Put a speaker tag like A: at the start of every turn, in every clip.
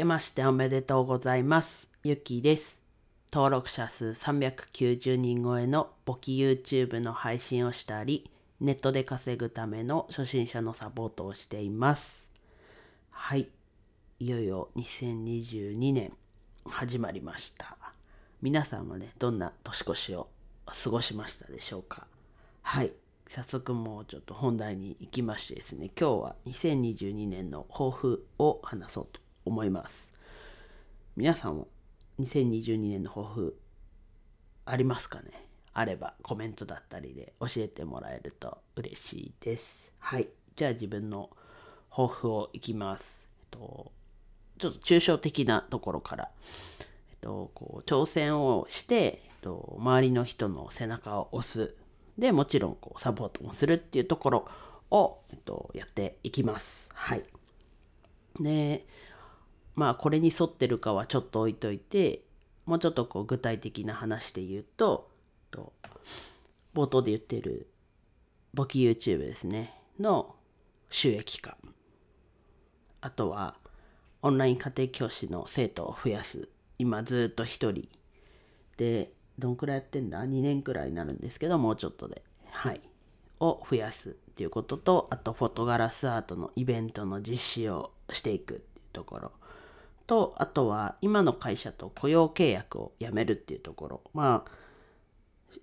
A: けましておめでとうございます。ゆきです。登録者数390人超えの簿記 YouTube の配信をしたり、ネットで稼ぐための初心者のサポートをしています。はい。いよいよ2022年始まりました。皆さんはね、どんな年越しを過ごしましたでしょうか？はい。早速もうちょっと本題に行きましてですね、今日は2022年の抱負を話そうと思います。皆さんも2022年の抱負ありますかね？あればコメントだったりで教えてもらえると嬉しいです。はい。じゃあ自分の抱負をいきます。えっと、ちょっと抽象的なところから、えっと、こう挑戦をして、えっと、周りの人の背中を押す。で、もちろんこうサポートもするっていうところを、えっと、やっていきます。はい。で、まあこれに沿ってるかはちょっと置いといてもうちょっとこう具体的な話で言うとと冒頭で言ってる簿記 YouTube ですねの収益化。あとはオンライン家庭教師の生徒を増やす。今ずっと一人でどんくらいやってんだ？2年くらいになるんですけどもうちょっとで。はい。を増やすっていうこととあとフォトガラスアートのイベントの実施をしていくっていうところ。とあとは今の会社と雇用契約をやめるっていうところ。まあ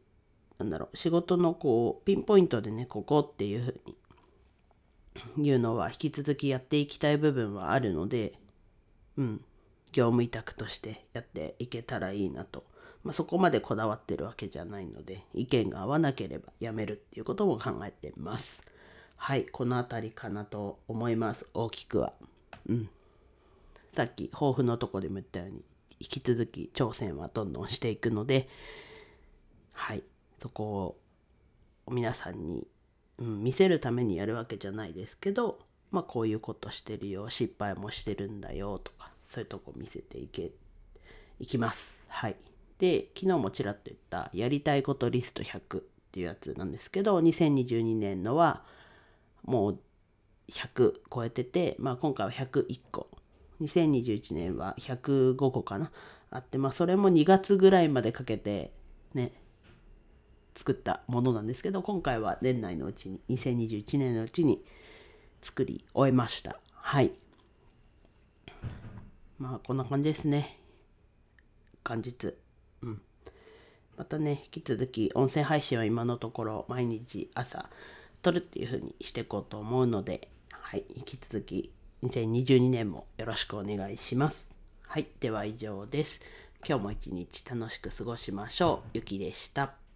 A: なんだろう仕事のこうピンポイントでねここっていうふうにいうのは引き続きやっていきたい部分はあるのでうん業務委託としてやっていけたらいいなと、まあ、そこまでこだわってるわけじゃないので意見が合わなければやめるっていうことも考えてます。はいこの辺りかなと思います大きくは。うん。さっき抱負のとこでも言ったように引き続き挑戦はどんどんしていくのではい。そこを皆さんに、うん、見せるためにやるわけじゃないですけどまあこういうことしてるよ失敗もしてるんだよとかそういうとこ見せていけいきます。はい。で昨日もちらっと言ったやりたいことリスト100っていうやつなんですけど2022年のはもう100超えてて、まあ、今回は101個2021年は105個かな。あってまあそれも2月ぐらいまでかけてね作ったものなんですけど今回は年内のうちに2021年のうちに作り終えました。はい。まあこんな感じですね。元日。うん。またね引き続き音声配信は今のところ毎日朝撮るっていう風にしていこうと思うのではい。引き続き2022年もよろしくお願いします。はい、では以上です。今日も一日楽しく過ごしましょう。ゆきでした。